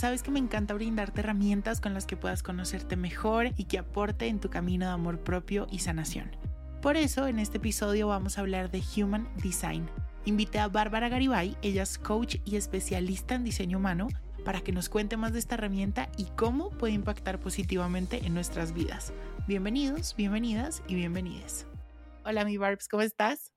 Sabes que me encanta brindarte herramientas con las que puedas conocerte mejor y que aporte en tu camino de amor propio y sanación. Por eso, en este episodio vamos a hablar de Human Design. Invité a Bárbara Garibay, ella es coach y especialista en diseño humano, para que nos cuente más de esta herramienta y cómo puede impactar positivamente en nuestras vidas. Bienvenidos, bienvenidas y bienvenides. Hola, mi Barbs, ¿cómo estás?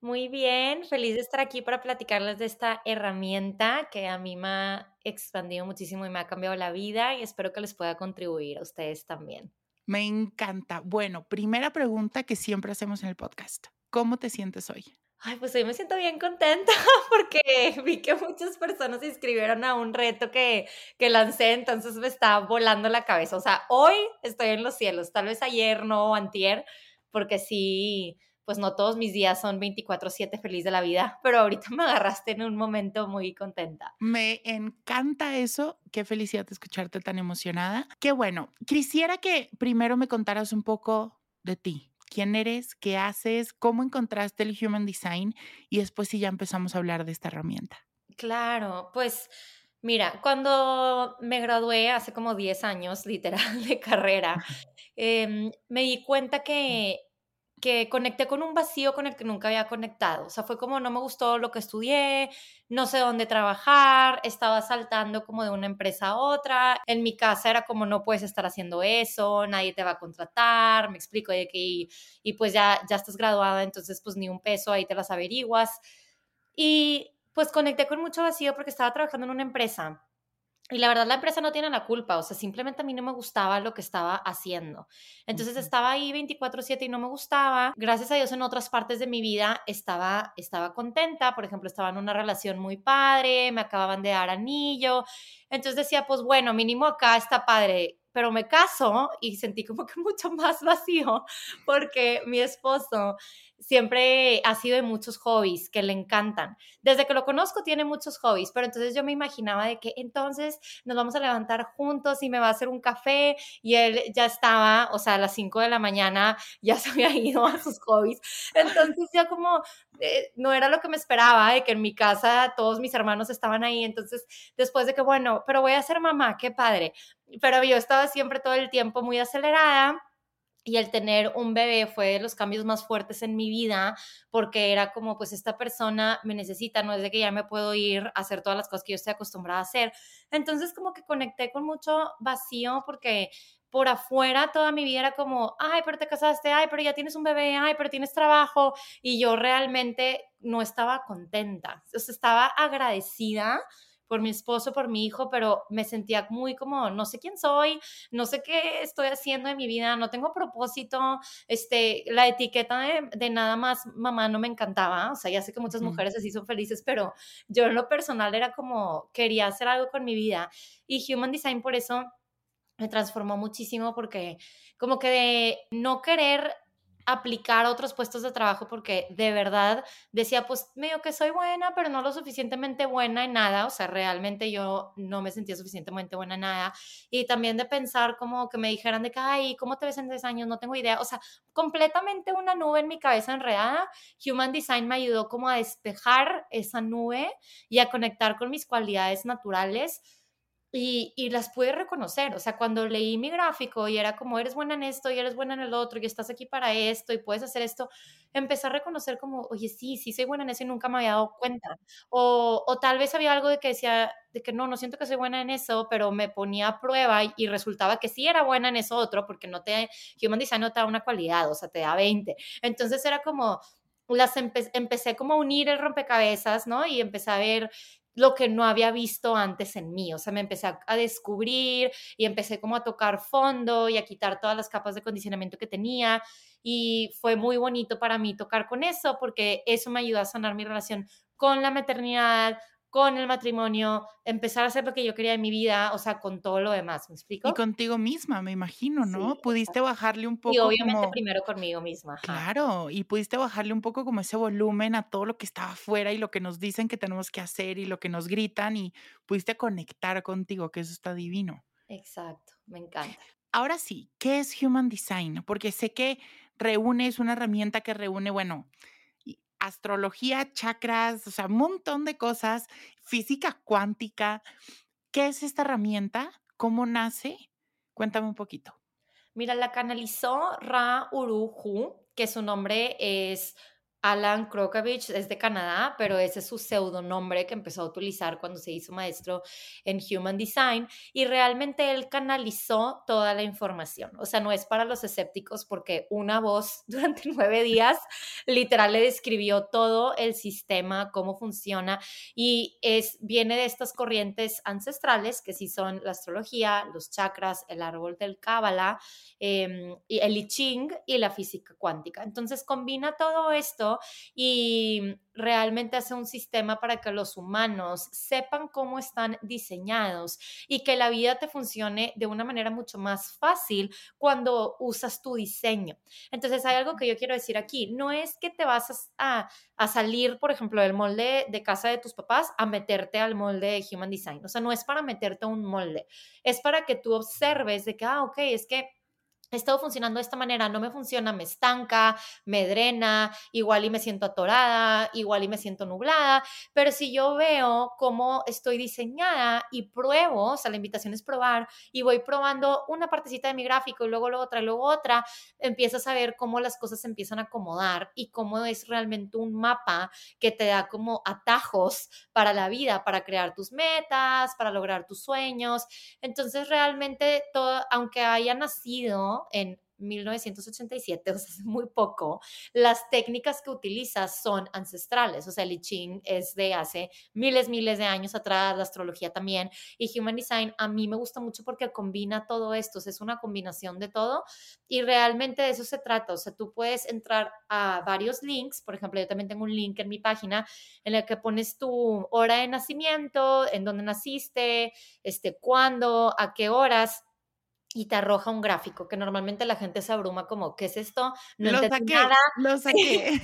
Muy bien, feliz de estar aquí para platicarles de esta herramienta que a mí me ha expandido muchísimo y me ha cambiado la vida y espero que les pueda contribuir a ustedes también. Me encanta. Bueno, primera pregunta que siempre hacemos en el podcast. ¿Cómo te sientes hoy? Ay, pues hoy me siento bien contenta porque vi que muchas personas se inscribieron a un reto que, que lancé, entonces me está volando la cabeza. O sea, hoy estoy en los cielos, tal vez ayer no, antier, porque sí, pues no todos mis días son 24/7 feliz de la vida, pero ahorita me agarraste en un momento muy contenta. Me encanta eso, qué felicidad escucharte tan emocionada. Qué bueno, quisiera que primero me contaras un poco de ti. ¿Quién eres? ¿Qué haces? ¿Cómo encontraste el Human Design? Y después sí ya empezamos a hablar de esta herramienta. Claro, pues mira, cuando me gradué hace como 10 años, literal, de carrera, eh, me di cuenta que que conecté con un vacío con el que nunca había conectado. O sea, fue como no me gustó lo que estudié, no sé dónde trabajar, estaba saltando como de una empresa a otra. En mi casa era como no puedes estar haciendo eso, nadie te va a contratar, me explico, de que y, pues ya, ya estás graduada, entonces pues ni un peso, ahí te las averiguas. Y pues conecté con mucho vacío porque estaba trabajando en una empresa y la verdad la empresa no tiene la culpa, o sea, simplemente a mí no me gustaba lo que estaba haciendo. Entonces estaba ahí 24/7 y no me gustaba. Gracias a Dios en otras partes de mi vida estaba, estaba contenta, por ejemplo, estaba en una relación muy padre, me acababan de dar anillo. Entonces decía, pues bueno, mínimo acá está padre, pero me caso y sentí como que mucho más vacío porque mi esposo siempre ha sido de muchos hobbies que le encantan. Desde que lo conozco tiene muchos hobbies, pero entonces yo me imaginaba de que entonces nos vamos a levantar juntos y me va a hacer un café y él ya estaba, o sea, a las 5 de la mañana ya se había ido a sus hobbies. Entonces ya como eh, no era lo que me esperaba, de que en mi casa todos mis hermanos estaban ahí, entonces después de que, bueno, pero voy a ser mamá, qué padre. Pero yo estaba siempre todo el tiempo muy acelerada y el tener un bebé fue de los cambios más fuertes en mi vida porque era como pues esta persona me necesita, no es de que ya me puedo ir a hacer todas las cosas que yo estoy acostumbrada a hacer. Entonces como que conecté con mucho vacío porque por afuera toda mi vida era como, ay, pero te casaste, ay, pero ya tienes un bebé, ay, pero tienes trabajo y yo realmente no estaba contenta, estaba agradecida por mi esposo, por mi hijo, pero me sentía muy como, no sé quién soy, no sé qué estoy haciendo en mi vida, no tengo propósito, este, la etiqueta de, nada más mamá no me encantaba, o sea, ya sé que muchas mujeres así son felices, pero yo en lo personal era como, quería hacer algo con mi vida y Human Design por eso me transformó muchísimo porque como que de no querer aplicar otros puestos de trabajo porque de verdad decía, pues medio que soy buena, pero no lo suficientemente buena en nada, o sea, realmente yo no me sentía suficientemente buena en nada. Y también de pensar como que me dijeran de que, ay, ¿cómo te ves en 10 años? No tengo idea, o sea, completamente una nube en mi cabeza enredada. Human Design me ayudó como a despejar esa nube y a conectar con mis cualidades naturales y, y, las pude reconocer. O sea, cuando leí mi gráfico y era como, eres buena en esto y eres buena en el otro y estás aquí para esto y puedes hacer esto, empecé a reconocer como, oye, sí, sí soy buena en eso y nunca me había dado cuenta. O, o tal vez había algo de que decía, de que no, no siento que soy buena en eso, pero me ponía a prueba y, resultaba que sí era buena en eso otro, porque no te, Human Design no te da una cualidad, o sea, te da 20. Entonces era como, las empecé como a unir el rompecabezas, ¿no? Y empecé a ver lo que no había visto antes en mí. O sea, me empecé a, descubrir y empecé como a tocar fondo y a quitar todas las capas de condicionamiento que tenía. Y fue muy bonito para mí tocar con eso porque eso me ayudó a sanar mi relación con la maternidad, con el matrimonio, empezar a hacer lo que yo quería en mi vida, o sea, con todo lo demás, ¿me explico? Y contigo misma, me imagino, ¿no? Sí, Pudiste bajarle un Y poco obviamente como primero conmigo misma, ajá. claro, y pudiste bajarle un poco como ese volumen a todo lo que estaba afuera y lo que nos dicen que tenemos que hacer y lo que nos gritan y pudiste conectar contigo, que eso está divino. Exacto, me encanta. Ahora sí, ¿qué es Human Design? Porque sé que reúne, es una herramienta que reúne, bueno, y astrología, chakras, o sea, un montón de cosas, física cuántica. ¿Qué es esta herramienta? ¿Cómo nace? Cuéntame un poquito. Mira, la canalizó Ra Uru Hu, que su nombre es Alan Krokovich, es de Canadá, pero ese es su pseudonombre que empezó a utilizar cuando se hizo maestro en Human Design y realmente él canalizó toda la información. O sea, no es para los escépticos porque una voz durante nueve días literal le describió todo el sistema, cómo funciona y es, viene de estas corrientes ancestrales que sí son la astrología, los chakras, el árbol del Cábala, eh, el I Ching y la física cuántica. Entonces combina todo esto y realmente hace un sistema para que los humanos sepan cómo están diseñados y que la vida te funcione de una manera mucho más fácil cuando usas tu diseño. Entonces hay algo que yo quiero decir aquí, no es que te vas a, a salir, por ejemplo, del molde de casa de tus papás a meterte al molde de Human Design. O sea, no es para meterte a un molde, es para que tú observes de que, ah, ok, es que he estado funcionando de esta manera, no me funciona, me estanca, me drena, igual y me siento atorada, igual y me siento nublada, pero si yo veo cómo estoy diseñada y pruebo, o sea, la invitación es probar y voy probando una partecita de mi gráfico y luego la otra y luego otra, empiezas a ver cómo las cosas se empiezan a acomodar y cómo es realmente un mapa que te da como atajos para la vida, para crear tus metas, para lograr tus sueños. Entonces, realmente, todo, aunque haya nacido en 1987, o sea, es muy poco, las técnicas que utilizas son ancestrales, o sea, el I es de hace miles, miles de años atrás, la astrología también, y Human Design a mí me gusta mucho porque combina todo esto, o sea, es una combinación de todo, y realmente de eso se trata, o sea, tú puedes entrar a varios links, por ejemplo, yo también tengo un link en mi página en el que pones tu hora de nacimiento, en dónde naciste, este, cuándo, a qué horas, y te arroja un gráfico que normalmente la gente se abruma como, ¿qué es esto? No lo entendí saqué, nada. lo saqué.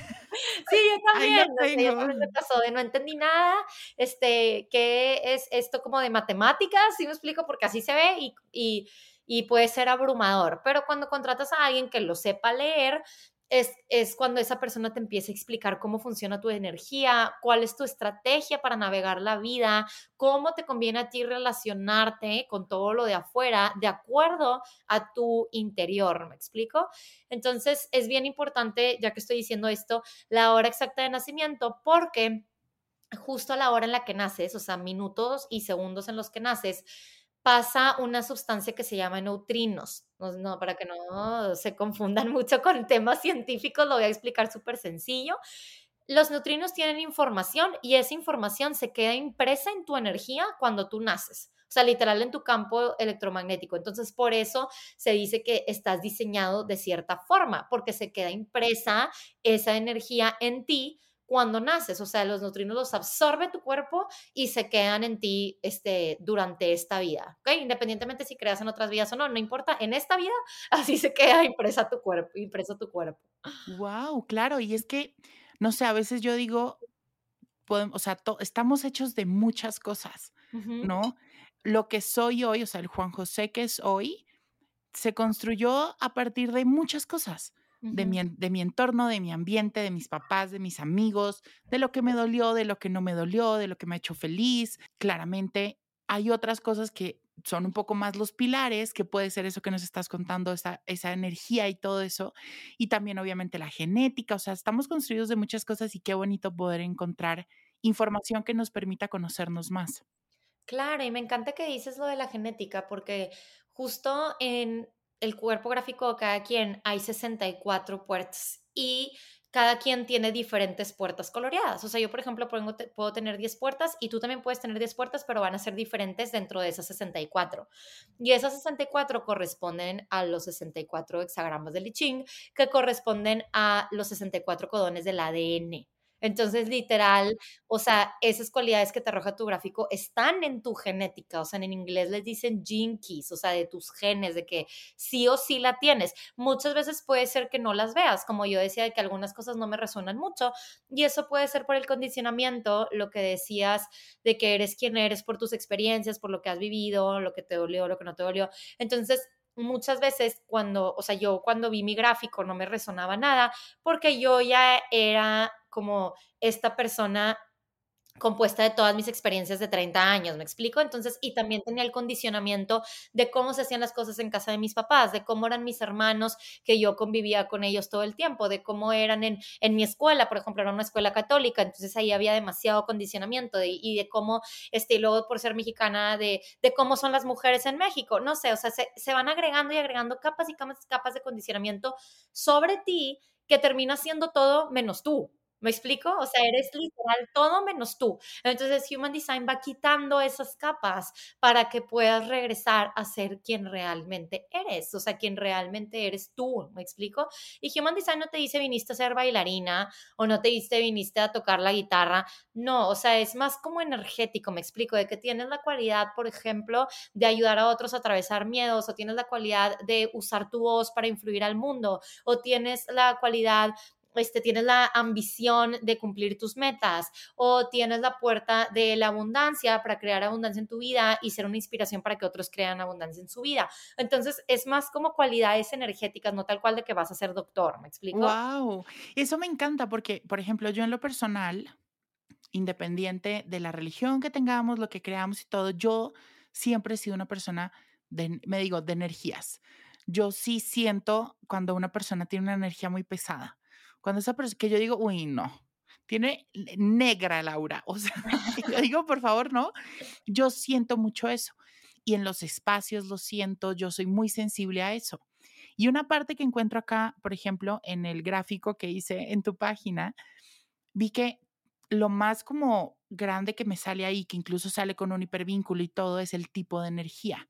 Sí, yo también, lo sea, yo también me pasó de no entendí nada, este, ¿qué es esto como de matemáticas? ¿Sí me explico? Porque así se ve y, y, y puede ser abrumador, pero cuando contratas a alguien que lo sepa leer, es, es, cuando esa persona te empieza a explicar cómo funciona tu energía, cuál es tu estrategia para navegar la vida, cómo te conviene a ti relacionarte con todo lo de afuera de acuerdo a tu interior, ¿me explico? Entonces es bien importante, ya que estoy diciendo esto, la hora exacta de nacimiento, porque justo a la hora en la que naces, o sea, minutos y segundos en los que naces, pasa una sustancia que se llama neutrinos. No, para que no se confundan mucho con temas científicos, lo voy a explicar súper sencillo. Los neutrinos tienen información y esa información se queda impresa en tu energía cuando tú naces. O sea, literal en tu campo electromagnético. Entonces, por eso se dice que estás diseñado de cierta forma, porque se queda impresa esa energía en ti cuando naces, o sea, los neutrinos los absorbe tu cuerpo y se quedan en ti este, durante esta vida, ¿ok? Independientemente si creas en otras vidas o no, no importa, en esta vida así se queda impresa tu cuerpo, impreso tu cuerpo. Wow, claro, y es que, no sé, a veces yo digo, podemos, o sea, to, estamos hechos de muchas cosas, uh -huh. ¿no? Lo que soy hoy, o sea, el Juan José que es hoy, se construyó a partir de muchas cosas de mi, de mi entorno, de mi ambiente, de mis papás, de mis amigos, de lo que me dolió, de lo que no me dolió, de lo que me ha hecho feliz. Claramente hay otras cosas que son un poco más los pilares, que puede ser eso que nos estás contando, esa, esa energía y todo eso. Y también obviamente la genética, o sea, estamos construidos de muchas cosas y qué bonito poder encontrar información que nos permita conocernos más. Claro, y me encanta que dices lo de la genética, porque justo en el cuerpo gráfico de cada quien hay 64 puertas y cada quien tiene diferentes puertas coloreadas. O sea, yo, por ejemplo, puedo, tener 10 puertas y tú también puedes tener 10 puertas, pero van a ser diferentes dentro de esas 64. Y esas 64 corresponden a los 64 hexagramas del I Ching, que corresponden a los 64 codones del ADN. Entonces, literal, o sea, esas cualidades que te arroja tu gráfico están en tu genética, o sea, en inglés les dicen gene keys, o sea, de tus genes, de que sí o sí la tienes. Muchas veces puede ser que no las veas, como yo decía, de que algunas cosas no me resuenan mucho, y eso puede ser por el condicionamiento, lo que decías de que eres quien eres por tus experiencias, por lo que has vivido, lo que te dolió, lo que no te dolió. Entonces, muchas veces cuando, o sea, yo cuando vi mi gráfico no me resonaba nada porque yo ya era como esta persona compuesta de todas mis experiencias de 30 años, ¿me explico? Entonces, y también tenía el condicionamiento de cómo se hacían las cosas en casa de mis papás, de cómo eran mis hermanos, que yo convivía con ellos todo el tiempo, de cómo eran en, en mi escuela, por ejemplo, era una escuela católica, entonces ahí había demasiado condicionamiento y de cómo, este, y luego por ser mexicana, de, de cómo son las mujeres en México, no sé, o sea, se, se van agregando y agregando capas y capas, capas de condicionamiento sobre ti que termina siendo todo menos tú. ¿Me explico? O sea, eres literal todo menos tú. Entonces, Human Design va quitando esas capas para que puedas regresar a ser quien realmente eres, o sea, quien realmente eres tú. ¿Me explico? Y Human Design no te dice viniste a ser bailarina o no te dice viniste a tocar la guitarra. No, o sea, es más como energético, me explico, de que tienes la cualidad, por ejemplo, de ayudar a otros a atravesar miedos o tienes la cualidad de usar tu voz para influir al mundo o tienes la cualidad este, tienes la ambición de cumplir tus metas o tienes la puerta de la abundancia para crear abundancia en tu vida y ser una inspiración para que otros crean abundancia en su vida. Entonces, es más como cualidades energéticas, no tal cual de que vas a ser doctor, ¿me explico? Wow, eso me encanta porque, por ejemplo, yo en lo personal, independiente de la religión que tengamos, lo que creamos y todo, yo siempre he sido una persona me digo, de energías. Yo sí siento cuando una persona tiene una energía muy pesada cuando esa persona, que yo digo, uy, no, tiene negra Laura, o sea, yo digo, por favor, no, yo siento mucho eso. Y en los espacios lo siento, yo soy muy sensible a eso. Y una parte que encuentro acá, por ejemplo, en el gráfico que hice en tu página, vi que lo más como grande que me sale ahí, que incluso sale con un hipervínculo y todo, es el tipo de energía,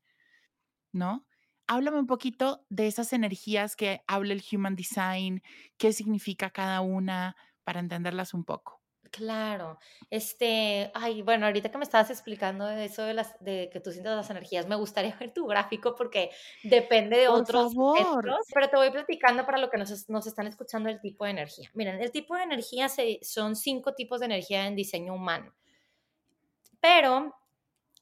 ¿no? Háblame un poquito de esas energías que habla el Human Design, qué significa cada una para entenderlas un poco. Claro, este, ay, bueno, ahorita que me estabas explicando eso de las, de que tú sientes las energías, me gustaría ver tu gráfico porque depende de Por otros favor. pero te voy platicando para lo que nos, nos están escuchando el tipo de energía. Miren, el tipo de energía se, son cinco tipos de energía en diseño humano, pero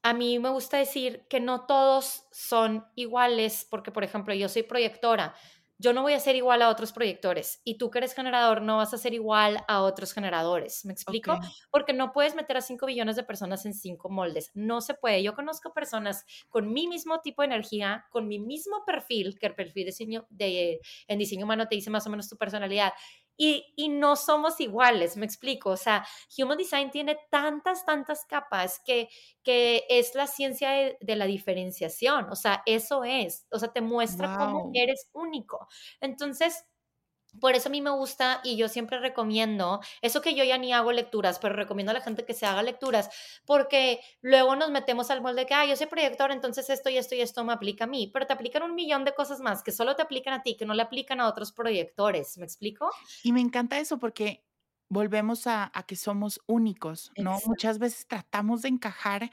a mí me gusta decir que no todos son iguales, porque por ejemplo yo soy proyectora, yo no voy a ser igual a otros proyectores y tú que eres generador no vas a ser igual a otros generadores. ¿Me explico? Porque no puedes meter a 5 billones de personas en 5 moldes. No se puede. Yo conozco personas con mi mismo tipo de energía, con mi mismo perfil, que el perfil de diseño de, en diseño humano te dice más o menos tu personalidad y, no somos iguales, me explico. O sea, Human Design tiene tantas, tantas capas que, que es la ciencia de, la diferenciación. O sea, eso es. O sea, te muestra cómo eres único. Entonces, por eso a mí me gusta y yo siempre recomiendo, eso que yo ya ni hago lecturas, pero recomiendo a la gente que se haga lecturas, porque luego nos metemos al molde de que, ah, yo soy proyector, entonces esto y esto y esto me aplica a mí, pero te aplican un millón de cosas más que solo te aplican a ti, que no le aplican a otros proyectores, ¿me explico? Y me encanta eso porque volvemos a, que somos únicos, ¿no? Muchas veces tratamos de encajar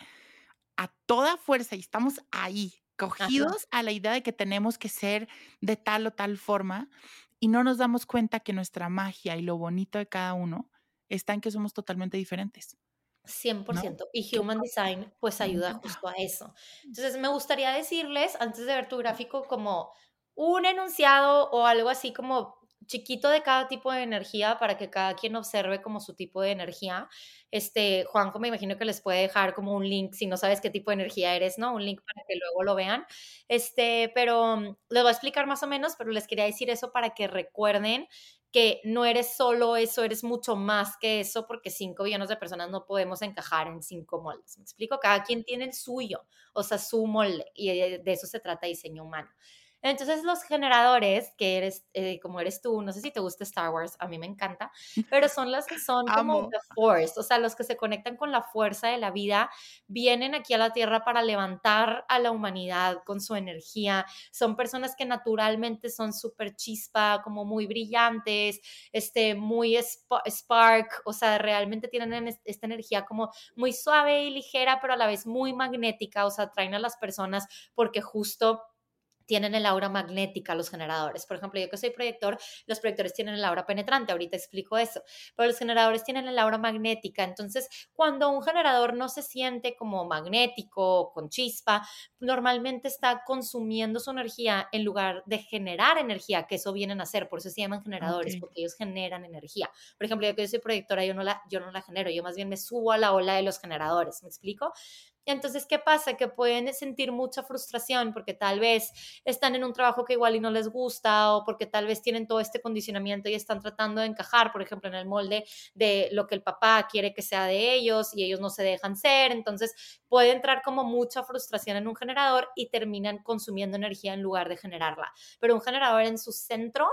a toda fuerza y estamos ahí, cogidos a la idea de que tenemos que ser de tal o tal forma y no nos damos cuenta que nuestra magia y lo bonito de cada uno está en que somos totalmente diferentes. 100%. Y Human Design pues ayuda justo a eso. Entonces me gustaría decirles, antes de ver tu gráfico, como un enunciado o algo así como chiquito de cada tipo de energía para que cada quien observe como su tipo de energía. Este, Juanjo, me imagino que les puede dejar como un link si no sabes qué tipo de energía eres, ¿no? Un link para que luego lo vean. Este, pero mm, les voy a explicar más o menos, pero les quería decir eso para que recuerden que no eres solo eso, eres mucho más que eso, porque cinco billones de personas no podemos encajar en cinco moldes. ¿Me explico? Cada quien tiene el suyo, o sea, su molde, y de eso se trata diseño humano. Entonces los generadores, que eres eh, como eres tú, no sé si te gusta Star Wars, a mí me encanta, pero son los que son como the force, o sea, los que se conectan con la fuerza de la vida, vienen aquí a la Tierra para levantar a la humanidad con su energía. Son personas que naturalmente son súper chispa, como muy brillantes, este, muy spark, o sea, realmente tienen esta energía como muy suave y ligera, pero a la vez muy magnética, o sea, atraen a las personas porque justo tienen el aura magnética los generadores. Por ejemplo, yo que soy proyector, los proyectores tienen el aura penetrante, ahorita explico eso, pero los generadores tienen el aura magnética. Entonces, cuando un generador no se siente como magnético, con chispa, normalmente está consumiendo su energía en lugar de generar energía, que eso vienen a hacer, por eso se llaman generadores, porque ellos generan energía. Por ejemplo, yo que soy proyectora, yo no, la, yo no la genero, yo más bien me subo a la ola de los generadores, ¿me explico? Entonces, ¿qué pasa? Que pueden sentir mucha frustración porque tal vez están en un trabajo que igual y no les gusta o porque tal vez tienen todo este condicionamiento y están tratando de encajar, por ejemplo, en el molde de lo que el papá quiere que sea de ellos y ellos no se dejan ser. Entonces, puede entrar como mucha frustración en un generador y terminan consumiendo energía en lugar de generarla. Pero un generador en su centro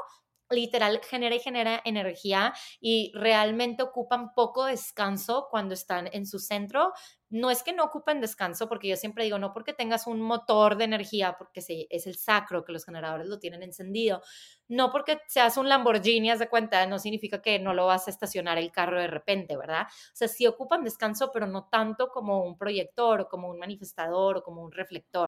literal genera y genera energía y realmente ocupan poco descanso cuando están en su centro. No es que no ocupen descanso, porque yo siempre digo, no porque tengas un motor de energía, porque es el sacro, que los generadores lo tienen encendido, no porque seas un Lamborghini, haz de cuenta, no significa que no lo vas a estacionar el carro de repente, ¿verdad? O sea, sí ocupan descanso, pero no tanto como un proyector o como un manifestador o como un reflector.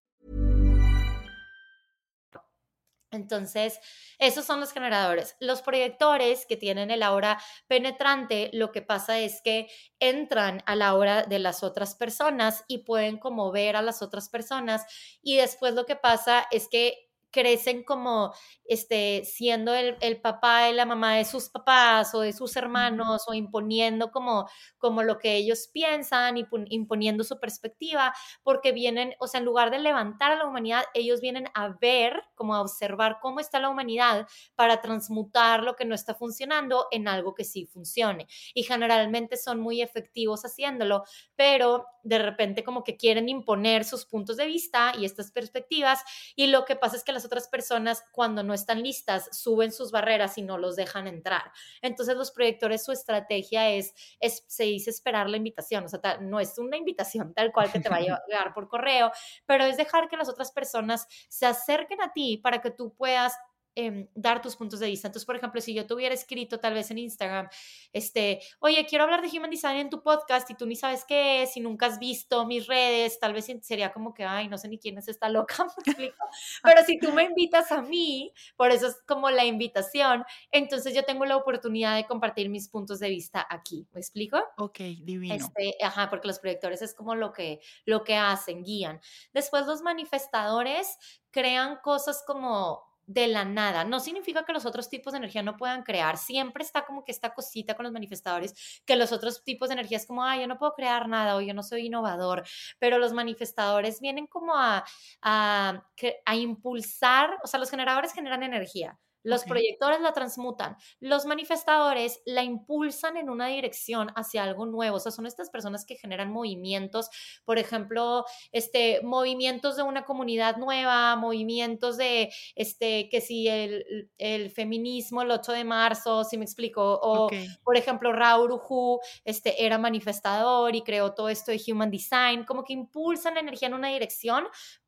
Entonces, esos son los generadores. Los proyectores que tienen el aura penetrante, lo que pasa es que entran a la hora de las otras personas y pueden como ver a las otras personas y después lo que pasa es que crecen como este, siendo el, el, papá y la mamá de sus papás o de sus hermanos o imponiendo como, como lo que ellos piensan y imponiendo su perspectiva, porque vienen, o sea, en lugar de levantar a la humanidad, ellos vienen a ver, como a observar cómo está la humanidad para transmutar lo que no está funcionando en algo que sí funcione. Y generalmente son muy efectivos haciéndolo, pero de repente como que quieren imponer sus puntos de vista y estas perspectivas y lo que pasa es que las otras personas cuando no están listas suben sus barreras y no los dejan entrar. Entonces los proyectores su estrategia es, es se dice esperar la invitación, o sea, no es una invitación tal cual que te vaya a llegar por correo, pero es dejar que las otras personas se acerquen a ti para que tú puedas Em, dar tus puntos de vista. Entonces, por ejemplo, si yo te hubiera escrito tal vez en Instagram, este, oye, quiero hablar de Human Design en tu podcast y tú ni sabes qué es y nunca has visto mis redes, tal vez sería como que, ay, no sé ni quién es esta loca, Pero si tú me invitas a mí, por eso es como la invitación, entonces yo tengo la oportunidad de compartir mis puntos de vista aquí. ¿Me explico? Ok, divino. Este, ajá, porque los proyectores es como lo que, lo que hacen, guían. Después los manifestadores crean cosas como de la nada. No significa que los otros tipos de energía no puedan crear. Siempre está como que esta cosita con los manifestadores, que los otros tipos de energía es como, ay, yo no puedo crear nada o yo no soy innovador, pero los manifestadores vienen como a, a, a impulsar, o sea, los generadores generan energía Los proyectores la transmutan. Los manifestadores la impulsan en una dirección hacia algo nuevo. O sea, son estas personas que generan movimientos, por ejemplo, este, movimientos de una comunidad nueva, movimientos de, este, que si el, el feminismo el 8 de marzo, si me explico, o por ejemplo, Raúl Ujú, este, era manifestador y creó todo esto de Human Design, como que impulsan la energía en una dirección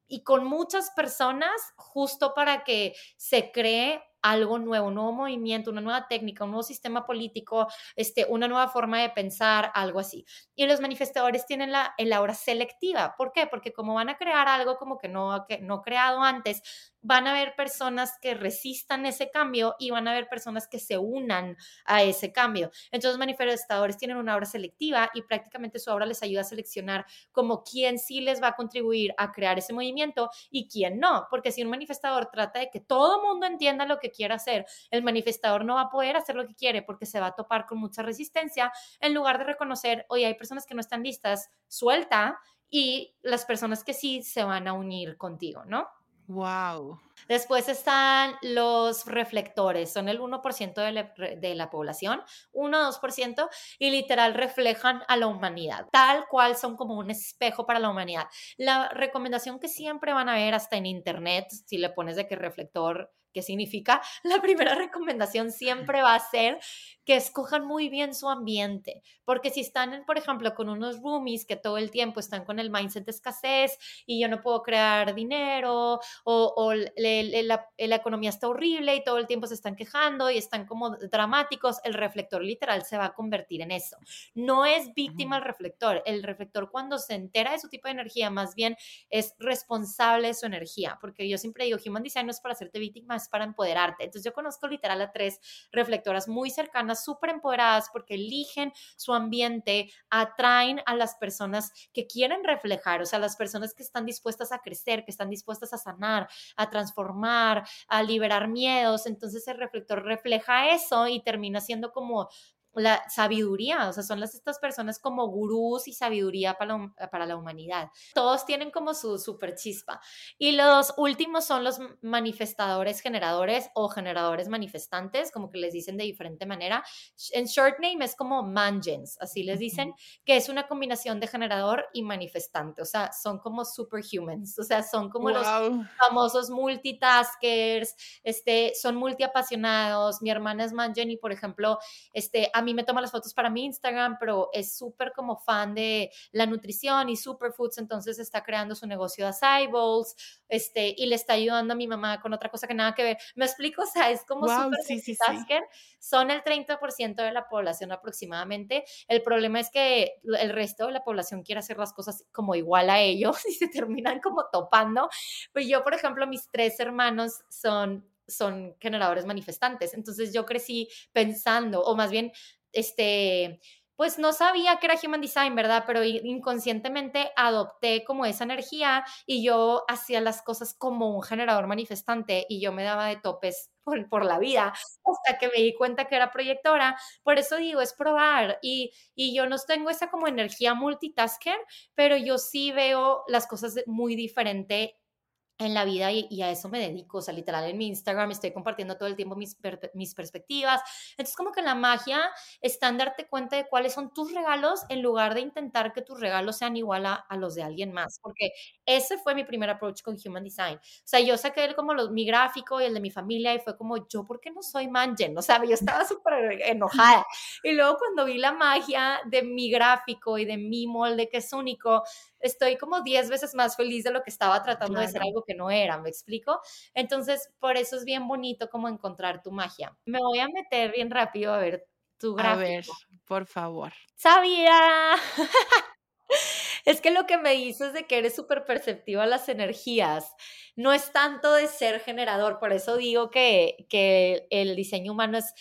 y con muchas personas justo para que se cree algo nuevo, un nuevo movimiento, una nueva técnica, un nuevo sistema político, este, una nueva forma de pensar, algo así. Y los manifestadores tienen la, el aura selectiva. ¿Por qué? Porque como van a crear algo como que no, que no creado antes, van a haber personas que resistan ese cambio y van a haber personas que se unan a ese cambio. Entonces, manifestadores tienen una obra selectiva y prácticamente su obra les ayuda a seleccionar como quién sí les va a contribuir a crear ese movimiento y quién no, porque si un manifestador trata de que todo mundo entienda lo que quiere hacer, el manifestador no va a poder hacer lo que quiere porque se va a topar con mucha resistencia en lugar de reconocer, oye, hay personas que no están listas, suelta y las personas que sí se van a unir contigo, ¿no? Wow. Después están los reflectores, son el 1% de la, de la población, 1-2%, y literal reflejan a la humanidad, tal cual son como un espejo para la humanidad. La recomendación que siempre van a ver hasta en internet, si le pones de que reflector ¿Qué significa? La primera recomendación siempre va a ser que escojan muy bien su ambiente, porque si están, por ejemplo, con unos roomies que todo el tiempo están con el mindset de escasez y yo no puedo crear dinero o, la, economía está horrible y todo el tiempo se están quejando y están como dramáticos, el reflector literal se va a convertir en eso. No es víctima el reflector, el reflector cuando se entera de su tipo de energía, más bien es responsable de su energía, porque yo siempre digo, Human Design no es para hacerte víctima, para empoderarte. Entonces yo conozco literal a tres reflectoras muy cercanas, súper empoderadas porque eligen su ambiente, atraen a las personas que quieren reflejar, o sea, las personas que están dispuestas a crecer, que están dispuestas a sanar, a transformar, a liberar miedos. Entonces el reflector refleja eso y termina siendo como la sabiduría, o sea, son las, estas personas como gurús y sabiduría para la, para la humanidad. Todos tienen como su super chispa. Y los últimos son los manifestadores generadores o generadores manifestantes, como que les dicen de diferente manera. En short name es como mangens, así les dicen, que es una combinación de generador y manifestante, o sea, son como superhumans, o sea, son como los famosos multitaskers, este, son multiapasionados. Mi hermana es mangen y, por ejemplo, este, a mí me toma las fotos para mi Instagram, pero es súper como fan de la nutrición y superfoods, entonces está creando su negocio de acai bowls, este, y le está ayudando a mi mamá con otra cosa que nada que ver. ¿Me explico? O sea, es como súper sí, sí, Son el 30% de la población aproximadamente. El problema es que el resto de la población quiere hacer las cosas como igual a ellos y se terminan como topando. Pues yo, por ejemplo, mis tres hermanos son son generadores manifestantes. Entonces yo crecí pensando, o más bien, este, pues no sabía que era Human Design, ¿verdad? Pero inconscientemente adopté como esa energía y yo hacía las cosas como un generador manifestante y yo me daba de topes por, la vida hasta que me di cuenta que era proyectora. Por eso digo, es probar y, y yo no tengo esa como energía multitasker, pero yo sí veo las cosas muy diferente en la vida y, a eso me dedico, o sea, literal en mi Instagram estoy compartiendo todo el tiempo mis, mis perspectivas. Entonces, como que la magia está en darte cuenta de cuáles son tus regalos en lugar de intentar que tus regalos sean igual a, a los de alguien más, porque ese fue mi primer approach con Human Design. O sea, yo saqué como los, mi gráfico y el de mi familia y fue como, yo, ¿por qué no soy mangen? O sea, yo estaba súper enojada. Y luego cuando vi la magia de mi gráfico y de mi molde que es único, estoy como 10 veces más feliz de lo que estaba tratando de ser algo que no era, ¿me explico? Entonces, por eso es bien bonito como encontrar tu magia. Me voy a meter bien rápido a ver tu gráfico. A ver, por favor. ¡Sabía! es que lo que me dices de que eres súper perceptiva a las energías no es tanto de ser generador, por eso digo que, que el diseño humano es,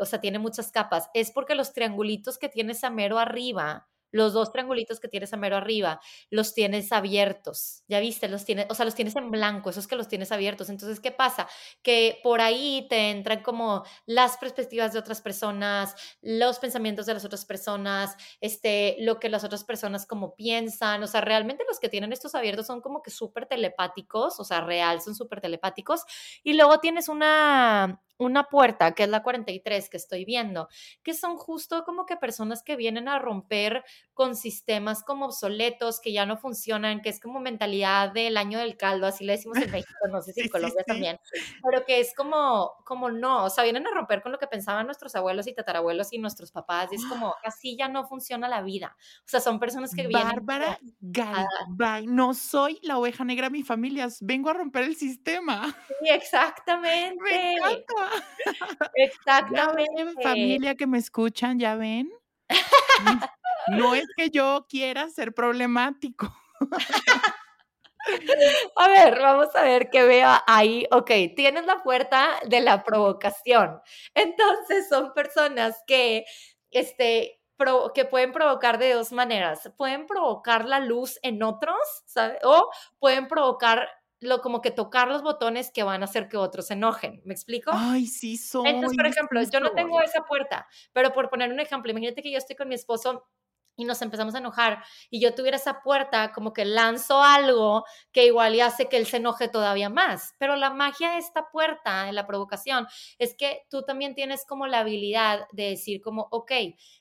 o sea, tiene muchas capas, es porque los triangulitos que tienes a mero arriba los dos triangulitos que tienes a mero arriba, los tienes abiertos, ya viste, los tienes, o sea, los tienes en blanco, esos que los tienes abiertos. Entonces, ¿qué pasa? Que por ahí te entran como las perspectivas de otras personas, los pensamientos de las otras personas, este, lo que las otras personas como piensan, o sea, realmente los que tienen estos abiertos son como que súper telepáticos, o sea, real, son súper telepáticos. Y luego tienes una, una puerta, que es la 43 que estoy viendo, que son justo como que personas que vienen a romper con sistemas como obsoletos, que ya no funcionan, que es como mentalidad del año del caldo, así le decimos en México, no sé si en Colombia también, pero que es como, como no, o sea, vienen a romper con lo que pensaban nuestros abuelos y tatarabuelos y nuestros papás, y es como, así ya no funciona la vida. O sea, son personas que vienen... Bárbara Galvay, no soy la oveja negra de mi familia, vengo a romper el sistema. Sí, exactamente. Me encanta. Exactamente. familia que me escuchan, ya ven. No es que yo quiera ser problemático. A ver, vamos a ver qué vea ahí. Ok, tienes la puerta de la provocación. Entonces son personas que, este, que pueden provocar de dos maneras. Pueden provocar la luz en otros, ¿sabes? O pueden provocar lo como que tocar los botones que van a hacer que otros se enojen. ¿Me explico? Ay, sí, son. Entonces, por ejemplo, yo no tengo esa puerta, pero por poner un ejemplo, imagínate que yo estoy con mi esposo y nos empezamos a enojar y yo tuviera esa puerta, como que lanzo algo que igual y hace que él se enoje todavía más. Pero la magia de esta puerta, de la provocación, es que tú también tienes como la habilidad de decir como, ok,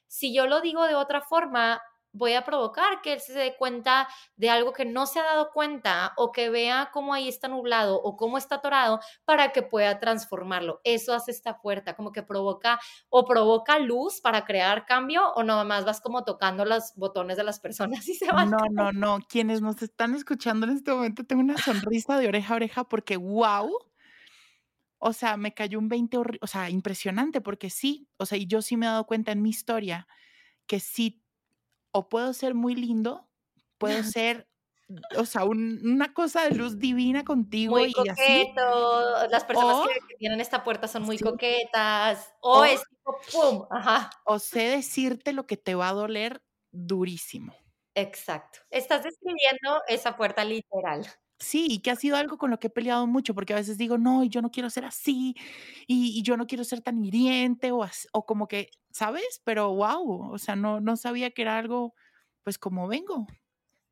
si yo lo digo de otra forma, voy a provocar que él se dé cuenta de algo que no se ha dado cuenta o que vea cómo ahí está nublado o cómo está atorado para que pueda transformarlo. Eso hace esta puerta, como que provoca o provoca luz para crear cambio o no más vas como tocando los botones de las personas y se van. No, no, no. Quienes nos están escuchando en este momento, tengo una sonrisa de oreja a oreja porque wow. O sea, me cayó un 20, o sea, impresionante porque sí, o sea, y yo sí me he dado cuenta en mi historia que sí o puedo ser muy lindo, puedo ser, o sea, una cosa de luz divina contigo muy y coqueto. Las personas que, tienen esta puerta son muy coquetas. O, es tipo, ¡pum! Ajá. O sé decirte lo que te va a doler durísimo. Exacto. Estás describiendo esa puerta literal. Sí, y que ha sido algo con lo que he peleado mucho, porque a veces digo, no, yo no quiero ser así, y, yo no quiero ser tan hiriente, o, o como que, ¿sabes? Pero wow, o sea, no, no sabía que era algo, pues como vengo.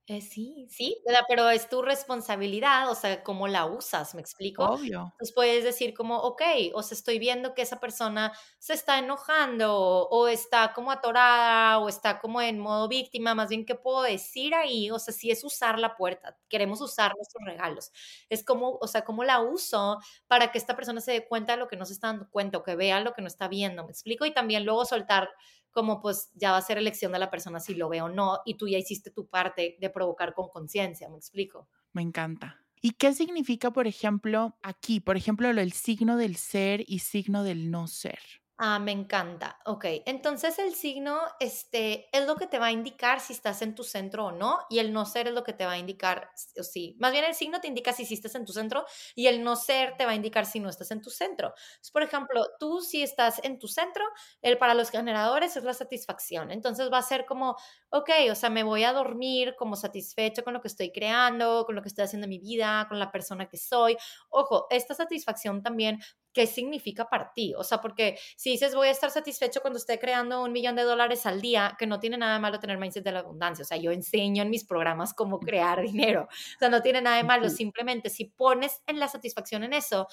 Eh, sí, sí, pero es tu responsabilidad, o sea, cómo la usas, ¿me explico? Obvio. Entonces puedes decir como, ok, o sea, estoy viendo que esa persona se está enojando o está como atorada o está como en modo víctima, más bien, ¿qué puedo decir ahí? O sea, si es usar la puerta, queremos usar nuestros regalos. Es como, o sea, cómo la uso para que esta persona se dé cuenta de lo que no se está dando cuenta o que vea lo que no está viendo, ¿me explico? Y también luego soltar como pues ya va a ser elección de la persona si lo ve o no, y tú ya hiciste tu parte de provocar con conciencia, ¿me explico? Me encanta. ¿Y qué significa, por ejemplo, aquí, por ejemplo, el signo del ser y signo del no ser? Ah, me encanta. Ok, entonces el signo este, es lo que te va a indicar si estás en tu centro o no, y el no ser es lo que te va a indicar, o sí, más bien el signo te indica si estás en tu centro y el no ser te va a indicar si no estás en tu centro. por ejemplo, tú si estás en tu centro, el para los generadores es la satisfacción. Entonces va a ser como, ok, o sea, me voy a dormir como satisfecho con lo que estoy creando, con lo que estoy haciendo en mi vida, con la persona que soy. Ojo, esta satisfacción también qué significa para ti. O sea, porque si dices voy a estar satisfecho cuando esté creando un millón de dólares al día, que no tiene nada de malo tener mindset de la abundancia. O sea, yo enseño en mis programas cómo crear dinero. O sea, no tiene nada de malo. Simplemente si pones en la satisfacción en eso,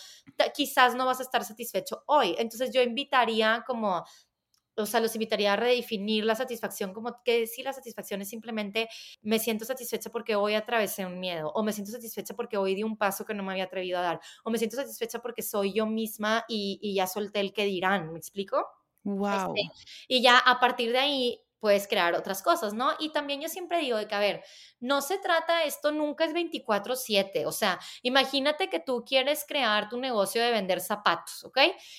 quizás no vas a estar satisfecho hoy. Entonces yo invitaría como o sea, los invitaría a redefinir la satisfacción como que si la satisfacción es simplemente me siento satisfecha porque hoy atravesé un miedo, o me siento satisfecha porque hoy di un paso que no me había atrevido a dar, o me siento satisfecha porque soy yo misma y, ya solté el que dirán, ¿me explico? Wow. Este, y ya a partir de ahí puedes crear otras cosas, ¿no? Y también yo siempre digo de que, a ver, no se trata, esto nunca es 24/7, o sea, imagínate que tú quieres crear tu negocio de vender zapatos, ¿ok?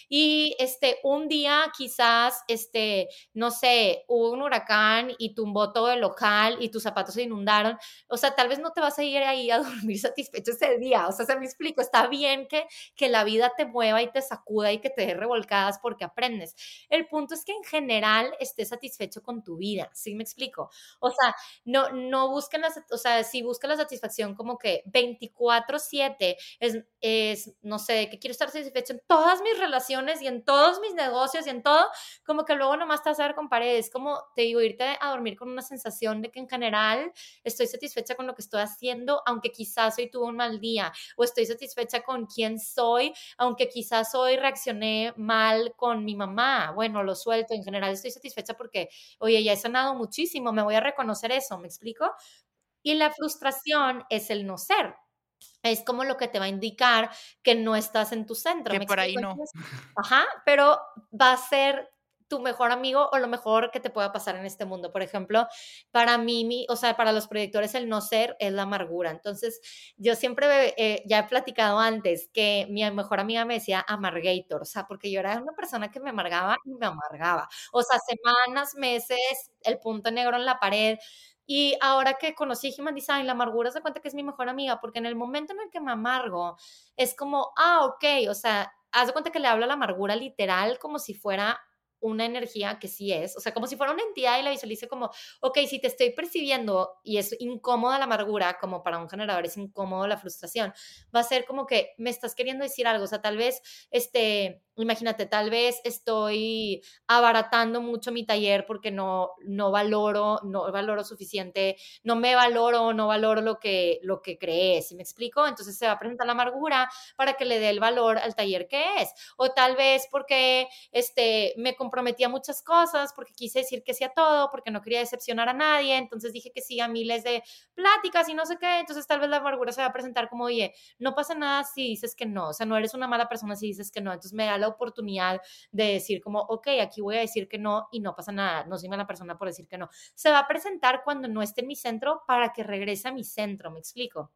Y este, un día quizás, este, no sé, hubo un huracán y tumbó todo el local y tus zapatos se inundaron, o sea, tal vez no te vas a ir ahí a dormir satisfecho ese día, o sea, se me explico, está bien que, que la vida te mueva y te sacuda y que te dé revolcadas porque aprendes. El punto es que en general estés satisfecho con tu vida, ¿sí me explico? O sea, no, no busquen la, o sea, si buscan la satisfacción como que 24/7 es, es, no sé, que quiero estar satisfecho en todas mis relaciones y en todos mis negocios y en todo, como que luego nomás te vas a ver con paredes, como te digo, irte a dormir con una sensación de que en general estoy satisfecha con lo que estoy haciendo, aunque quizás hoy tuve un mal día, o estoy satisfecha con quién soy, aunque quizás hoy reaccioné mal con mi mamá. Bueno, lo suelto, en general estoy satisfecha porque, oye, ya he sanado muchísimo, me voy a reconocer eso, ¿me explico? Y la frustración es el no ser. Es como lo que te va a indicar que no estás en tu centro. Que por ahí no. Ajá, pero va a ser tu mejor amigo o lo mejor que te pueda pasar en este mundo. Por ejemplo, para mí, o sea, para los proyectores el no ser es la amargura. Entonces, yo siempre, eh, ya he platicado antes que mi mejor amiga me decía amargator, o sea, porque yo era una persona que me amargaba y me amargaba. O sea, semanas, meses, el punto negro en la pared. Y ahora que conocí Human Design, la amargura se cuenta que es mi mejor amiga, porque en el momento en el que me amargo, es como, ah, ok, o sea, haz de cuenta que le hablo la amargura literal como si fuera una energía que sí es, o sea, como si fuera una entidad y la visualice como, ok, si te estoy percibiendo y es incómoda la amargura, como para un generador es incómodo la frustración, va a ser como que me estás queriendo decir algo, o sea, tal vez, este, imagínate, tal vez estoy abaratando mucho mi taller porque no, no valoro, no valoro suficiente, no me valoro, no valoro lo que, lo que crees, ¿sí me explico? Entonces se va a presentar la amargura para que le dé el valor al taller que es, o tal vez porque, este, me comprometí a muchas cosas, porque quise decir que sí a todo, porque no quería decepcionar a nadie, entonces dije que sí a miles de pláticas y no sé qué, entonces tal vez la amargura se va a presentar como, oye, no pasa nada si dices que no, o sea, no eres una mala persona si dices que no, entonces me da la oportunidad de decir como, ok, aquí voy a decir que no y no pasa nada, no soy mala persona por decir que no. Se va a presentar cuando no esté en mi centro para que regrese a mi centro, ¿me explico?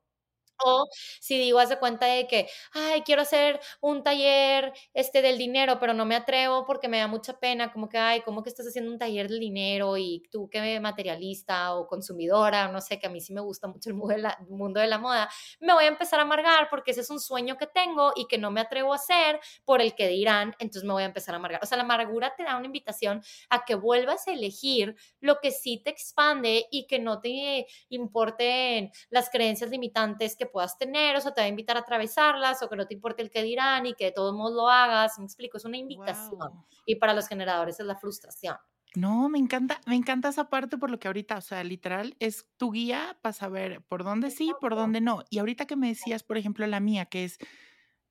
O si digo, haz de cuenta de que, ay, quiero hacer un taller este, del dinero, pero no me atrevo porque me da mucha pena, como que, ay, ¿cómo que estás haciendo un taller del dinero? Y tú que materialista o consumidora, no sé, que a mí sí me gusta mucho el mundo, de la, mundo de la moda, me voy a empezar a amargar porque ese es un sueño que tengo y que no me atrevo a hacer por el que dirán, entonces me voy a empezar a amargar. O sea, la amargura te da una invitación a que vuelvas a elegir lo que sí te expande y que no te importen las creencias limitantes que puedas tener, o sea, te va a invitar a atravesarlas, o que no te importe el que dirán y que de todos modos lo hagas, me explico, es una invitación. Y para los generadores es la frustración. No, me encanta, me encanta esa parte por lo que ahorita, o sea, literal, es tu guía para saber por dónde sí, por dónde no. Y ahorita que me decías, por ejemplo, la mía, que es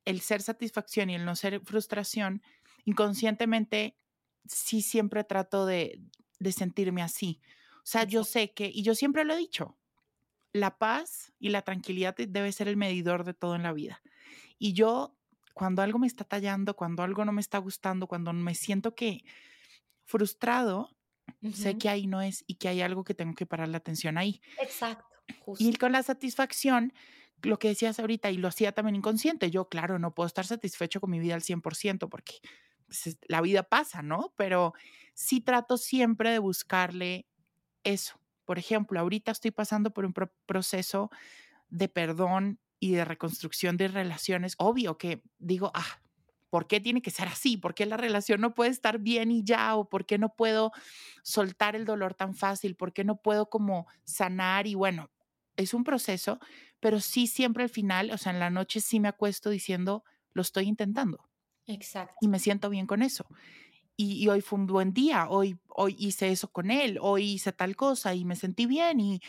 el ser satisfacción y el no ser frustración, inconscientemente sí siempre trato de, de sentirme así. O sea, yo sé que, y yo siempre lo he dicho, la paz y la tranquilidad debe ser el medidor de todo en la vida. Y yo, cuando algo me está tallando, cuando algo no me está gustando, cuando me siento que frustrado, sé que ahí no es y que hay algo que tengo que parar la atención ahí. Exacto. Y con la satisfacción, lo que decías ahorita, y lo hacía también inconsciente, yo, claro, no puedo estar satisfecho con mi vida al 100% porque pues, la vida pasa, ¿no? Pero sí trato siempre de buscarle eso, por ejemplo, ahorita estoy pasando por un proceso de perdón y de reconstrucción de relaciones. Obvio que digo, ah, ¿por qué tiene que ser así? ¿Por qué la relación no puede estar bien y ya? ¿O por qué no puedo soltar el dolor tan fácil? ¿Por qué no puedo como sanar? Y bueno, es un proceso, pero sí siempre al final, o sea, en la noche sí me acuesto diciendo, lo estoy intentando. Exacto. Y me siento bien con eso y, hoy fue un buen día, hoy, hoy hice eso con él, hoy hice tal cosa y me sentí bien y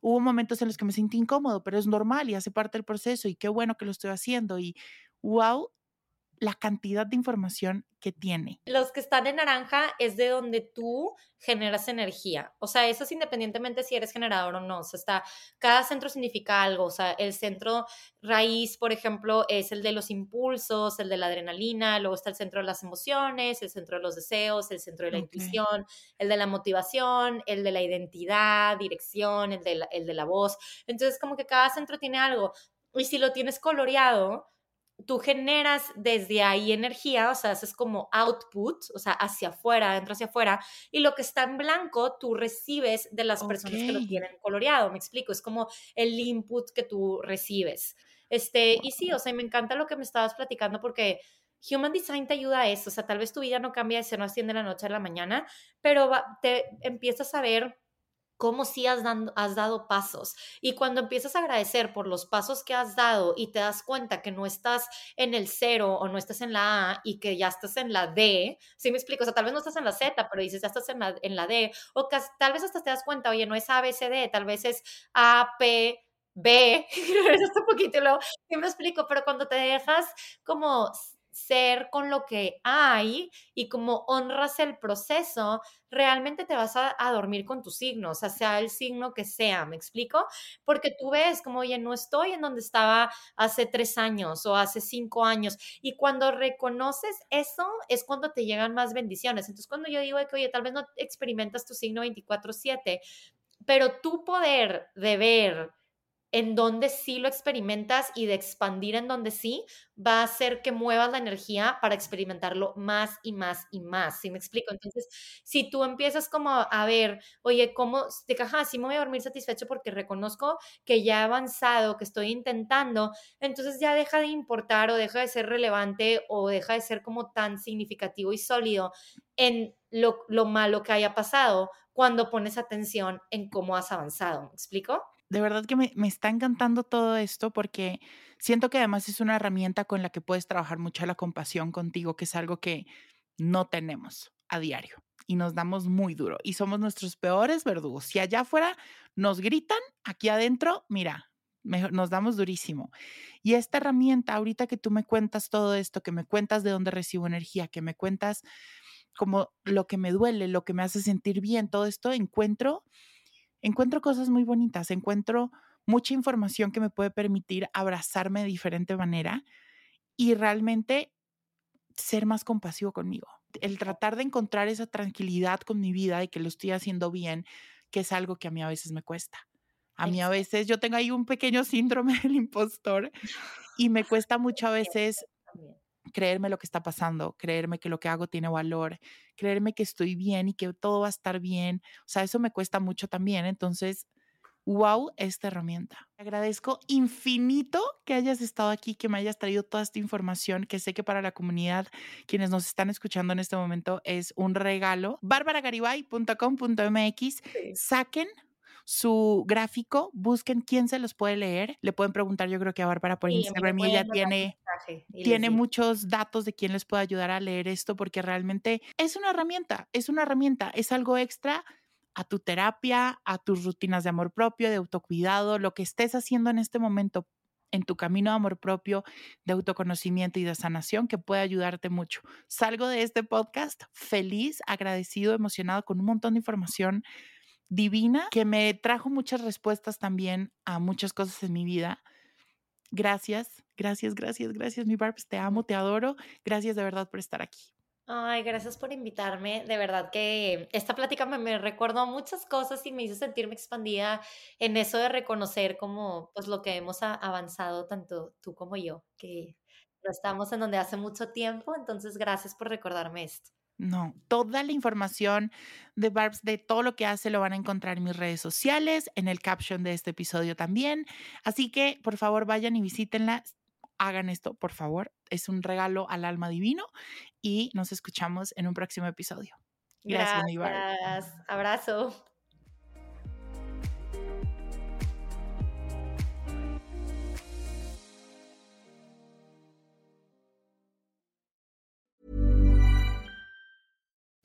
hubo momentos en los que me sentí incómodo, pero es normal y hace parte del proceso y qué bueno que lo estoy haciendo y wow, la cantidad de información que tiene. Los que están en naranja es de donde tú generas energía. O sea, eso es independientemente si eres generador o no. O sea, está, cada centro significa algo. O sea, el centro raíz, por ejemplo, es el de los impulsos, el de la adrenalina, luego está el centro de las emociones, el centro de los deseos, el centro de la intuición, el de la motivación, el de la identidad, dirección, el de el de la voz. Entonces, como que cada centro tiene algo. Y si lo tienes coloreado, tú generas desde ahí energía, o sea, haces como output, o sea, hacia afuera, adentro hacia afuera, y lo que está en blanco tú recibes de las personas que lo tienen coloreado, me explico, es como el input que tú recibes. Este, y sí, o sea, me encanta lo que me estabas platicando porque Human Design te ayuda a eso, o sea, tal vez tu vida no cambia de ser no asciende de la noche a la mañana, pero te empiezas a ver cómo sí has, has dado pasos. Y cuando empiezas a agradecer por los pasos que has dado y te das cuenta que no estás en el cero o no estás en la A y que ya estás en la D, ¿sí me explico? O sea, tal vez no estás en la Z, pero dices ya estás en la, en la D, o tal vez hasta te das cuenta, oye, no es A, B, C, D, tal vez es A, P, B, un poquito, luego, sí me explico, pero cuando te dejas como ser con lo que hay y como honras el proceso, realmente te vas a, dormir con tu signo, o sea, sea el signo que sea, ¿me explico? Porque tú ves como, oye, no estoy en donde estaba hace tres años o hace cinco años. Y cuando reconoces eso, es cuando te llegan más bendiciones. Entonces, cuando yo digo que, oye, tal vez no experimentas tu signo 24/7, pero tu poder de ver en donde sí lo experimentas y de expandir en donde sí, va a hacer que muevas la energía para experimentarlo más y más y más. ¿Sí me explico? Entonces, si tú empiezas como a ver, oye, ¿cómo? De caja, sí me voy a dormir satisfecho porque reconozco que ya he avanzado, que estoy intentando, entonces ya deja de importar o deja de ser relevante o deja de ser como tan significativo y sólido en lo, lo malo que haya pasado cuando pones atención en cómo has avanzado. ¿Me explico? De verdad que me, está encantando todo esto porque siento que además es una herramienta con la que puedes trabajar mucho la compasión contigo, que es algo que no tenemos a diario y nos damos muy duro y somos nuestros peores verdugos. Si allá afuera nos gritan, aquí adentro, mira, nos damos durísimo. Y esta herramienta, ahorita que tú me cuentas todo esto, que me cuentas de dónde recibo energía, que me cuentas como lo que me duele, lo que me hace sentir bien, todo esto, encuentro encuentro cosas muy bonitas, encuentro mucha información que me puede permitir abrazarme de diferente manera y realmente ser más compasivo conmigo. El tratar de encontrar esa tranquilidad con mi vida y que lo estoy haciendo bien, que es algo que a mí a veces me cuesta. A mí a veces yo tengo ahí un pequeño síndrome del impostor y me cuesta mucho a veces creerme lo que está pasando, creerme que lo que hago tiene valor, creerme que estoy bien y que todo va a estar bien. O sea, eso me cuesta mucho también. Entonces, wow, esta herramienta. Te agradezco infinito que hayas estado aquí, que me hayas traído toda esta información, que sé que para la comunidad, quienes nos están escuchando en este momento, es un regalo. barbaragaribay.com.mx. Saquen su gráfico, busquen quién se los puede leer. Le pueden preguntar, yo creo que a Bárbara por Instagram y ella tiene, tiene muchos datos de quién les puede ayudar a leer esto porque realmente es una herramienta, es una herramienta, es algo extra a tu terapia, a tus rutinas de amor propio, de autocuidado, lo que estés haciendo en este momento en tu camino de amor propio, de autoconocimiento y de sanación que puede ayudarte mucho. Salgo de este podcast feliz, agradecido, emocionado con un montón de información divina que me trajo muchas respuestas también a muchas cosas en mi vida. Gracias, gracias, gracias, gracias, mi Barbs. Te amo, te adoro. Gracias de verdad por estar aquí. Ay, gracias por invitarme. De verdad que esta plática me, me, recordó muchas cosas y me hizo sentirme expandida en eso de reconocer como pues lo que hemos avanzado tanto tú como yo, que no estamos en donde hace mucho tiempo. Entonces, gracias por recordarme esto. No, toda la información de Barbs, de todo lo que hace, lo van a encontrar en mis redes sociales, en el caption de este episodio también. Así que, por favor, vayan y visítenla. Hagan esto, por favor. Es un regalo al alma divino y nos escuchamos en un próximo episodio. Gracias, Gracias. Abrazo.